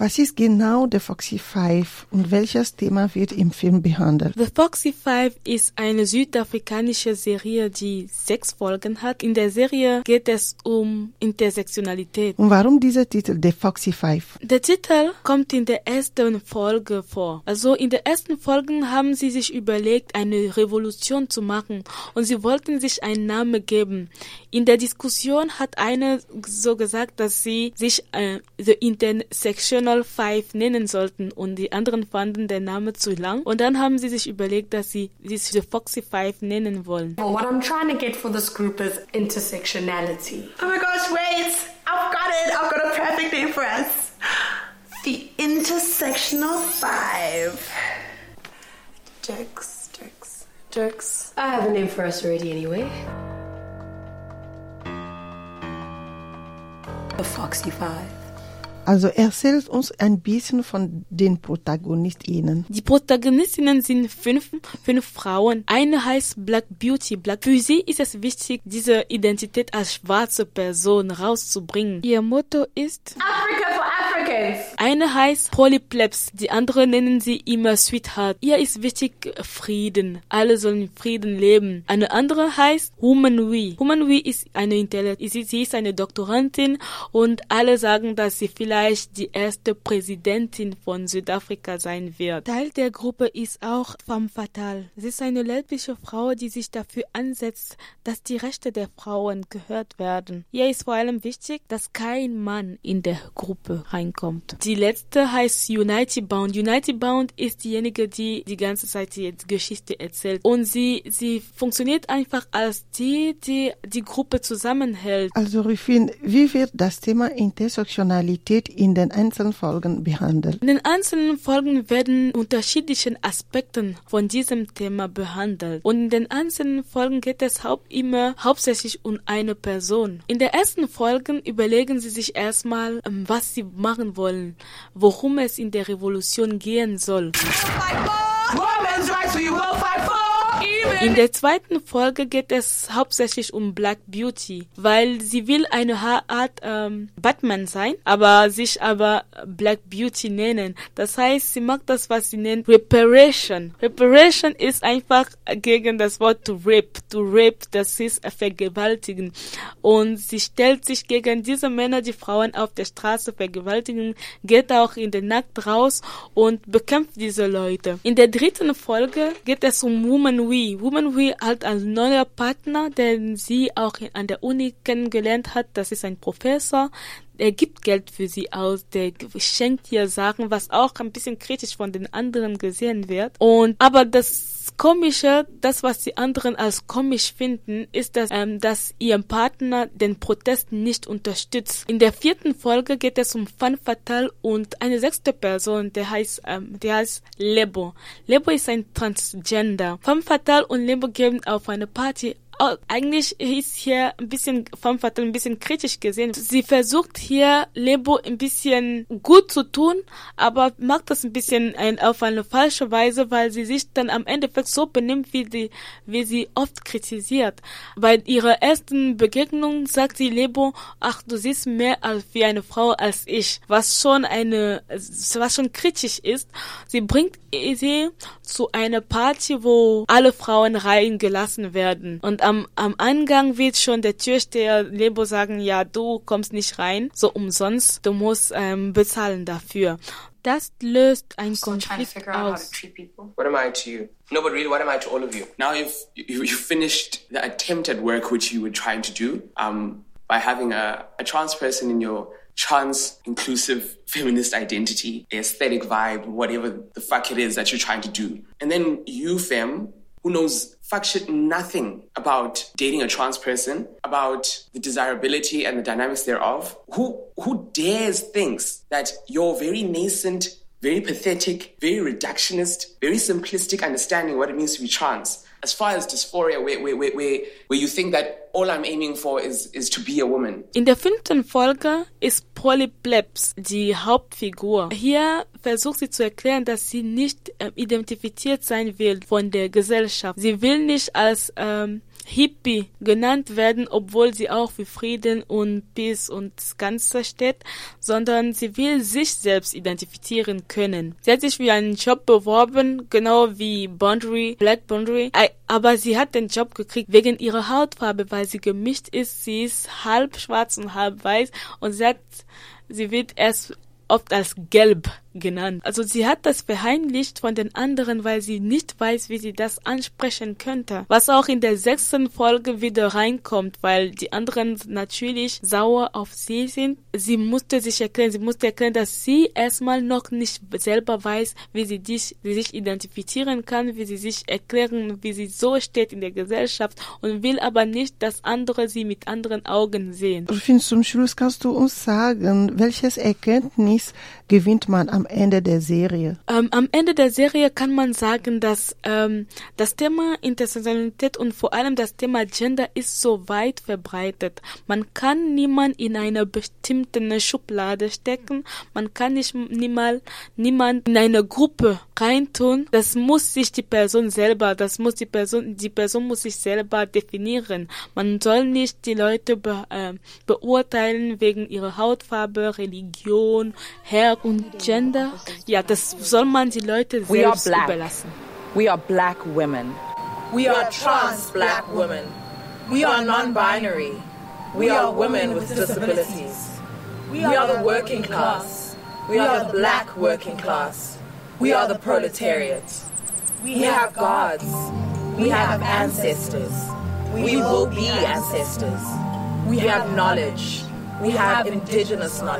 Was ist genau The Foxy Five und welches Thema wird im Film behandelt? The Foxy Five ist eine südafrikanische Serie, die sechs Folgen hat. In der Serie geht es um Intersektionalität. Und warum dieser Titel The Foxy Five? Der Titel kommt in der ersten Folge vor. Also in der ersten Folge haben sie sich überlegt, eine Revolution zu machen und sie wollten sich einen Namen geben. In der Diskussion hat eine so gesagt, dass sie sich äh, The Intersectional Five nennen sollten und die anderen fanden den Namen zu lang und dann haben sie sich überlegt, dass sie sich The Foxy Five nennen wollen. Well, what I'm trying to get for this group is intersectionality. Oh my gosh, wait! I've got it! I've got a perfect name for us. The Intersectional Five. Jokes, jokes, jokes. I have a name for us already anyway. Foxy Five. Also erzählt uns ein bisschen von den ProtagonistInnen. Die Protagonistinnen sind fünf, fünf Frauen. Eine heißt Black Beauty. Black für sie ist es wichtig, diese Identität als schwarze Person rauszubringen. Ihr Motto ist Africa Africans! Eine heißt Polyplebs, die andere nennen sie immer Sweetheart. Ihr ist wichtig Frieden. Alle sollen in Frieden leben. Eine andere heißt Woman We. Woman We ist eine Intellekt, sie, sie ist eine Doktorandin und alle sagen, dass sie vielleicht die erste Präsidentin von Südafrika sein wird. Teil der Gruppe ist auch Femme Fatale. Sie ist eine lesbische Frau, die sich dafür ansetzt, dass die Rechte der Frauen gehört werden. Ihr ist vor allem wichtig, dass kein Mann in der Gruppe reinkommt. Die letzte heißt Unity Bound. Unity Bound ist diejenige, die die ganze Zeit die Geschichte erzählt. Und sie, sie funktioniert einfach als die, die die Gruppe zusammenhält. Also Rufin, wie wird das Thema Intersektionalität in den einzelnen Folgen behandelt? In den einzelnen Folgen werden unterschiedliche Aspekte von diesem Thema behandelt. Und in den einzelnen Folgen geht es haupt immer hauptsächlich um eine Person. In der ersten Folge überlegen sie sich erstmal, ähm, was sie machen wollen, worum es in der Revolution gehen soll. In der zweiten Folge geht es hauptsächlich um Black Beauty, weil sie will eine Art ähm, Batman sein, aber sich aber Black Beauty nennen. Das heißt, sie mag das, was sie nennt Reparation. Reparation ist einfach gegen das Wort to rape. To rape, das ist vergewaltigen. Und sie stellt sich gegen diese Männer, die Frauen auf der Straße vergewaltigen, geht auch in den Nackt raus und bekämpft diese Leute. In der dritten Folge geht es um Woman We. Woman We hat einen neuen Partner, den sie auch an der Uni kennengelernt hat. Das ist ein Professor. Er gibt Geld für sie aus, der schenkt ihr Sachen, was auch ein bisschen kritisch von den anderen gesehen wird. Und aber das Komische, das was die anderen als komisch finden, ist, dass, ähm, dass ihr Partner den Protest nicht unterstützt. In der vierten Folge geht es um Fan Fatal und eine sechste Person, der heißt, ähm, der heißt Lebo. Lebo ist ein Transgender. Fan Fatal und Lebo gehen auf eine Party Oh, eigentlich ist hier ein bisschen Femme Fatale ein bisschen kritisch gesehen. Sie versucht hier Lebo ein bisschen gut zu tun, aber macht das ein bisschen ein, auf eine falsche Weise, weil sie sich dann am Endeffekt so benimmt, wie, die, wie sie oft kritisiert. Bei ihrer ersten Begegnung sagt sie Lebo, ach, du siehst mehr als wie eine Frau als ich, was schon eine, was schon kritisch ist. Sie bringt sie zu einer Party, wo alle Frauen reingelassen werden. Und am, am Eingang wird schon der Türsteher Lebo sagen, ja, du kommst nicht rein, so umsonst, du musst ähm, bezahlen dafür. Das löst einen to Konflikt aus. What am I to you? No, but really, what am I to all of you? Now you've you, you finished the attempt at work which you were trying to do um, by having a, a trans person in your trans inclusive feminist identity, the aesthetic vibe, whatever the fuck it is that you're trying to do. And then you, femme, who knows fuck shit nothing about dating a trans person, about the desirability and the dynamics thereof, who who dares thinks that your very nascent very pathetic, very reductionist, very simplistic understanding what it means to be trans. As far as dysphoria, where, where, where, where, you think that all I'm aiming for is, is to be a woman. In der fünften Folge ist Polyplebs die Hauptfigur. Hier versucht sie zu erklären, dass sie nicht ähm, identifiziert sein will von der Gesellschaft. Sie will nicht als ähm, Hippie genannt werden, obwohl sie auch für Frieden und Peace und Ganze steht, sondern sie will sich selbst identifizieren können. Sie hat sich für einen Job beworben, genau wie Boundary, Black Boundary, aber sie hat den Job gekriegt wegen ihrer Hautfarbe, weil sie gemischt ist. Sie ist halb schwarz und halb weiß und sie hat, sie wird erst oft als gelb genannt. Also sie hat das verheimlicht von den anderen, weil sie nicht weiß, wie sie das ansprechen könnte. Was auch in der sechsten Folge wieder reinkommt, weil die anderen natürlich sauer auf sie sind. Sie musste sich erklären, sie musste erklären, dass sie erstmal noch nicht selber weiß, wie sie, dich, wie sich identifizieren kann, wie sie sich erklären, wie sie so steht in der Gesellschaft und will aber nicht, dass andere sie mit anderen Augen sehen. Rufin, zum Schluss kannst du uns sagen, welches Erkenntnis gewinnt man am Ende der Serie? Ähm, am Ende der Serie kann man sagen, dass ähm, das Thema Intersektionalität und vor allem das Thema Gender ist so weit verbreitet. Man kann niemand in eine bestimmte Schublade stecken. Man kann nicht niemand, niemand in eine Gruppe reintun. Das muss sich die Person selber, das muss die Person, die Person muss sich selber definieren. Man soll nicht die Leute be, äh, beurteilen wegen ihrer Hautfarbe, Religion, Herkunft und Gender. Ja, das soll man die Leute selbst überlassen. We are black women. We are trans black women. We are non-binary. We are women with disabilities. We are the working class. We are the black working class. We are the proletariat. We have gods. We have ancestors. We will be ancestors. We have knowledge. We have indigenous knowledge.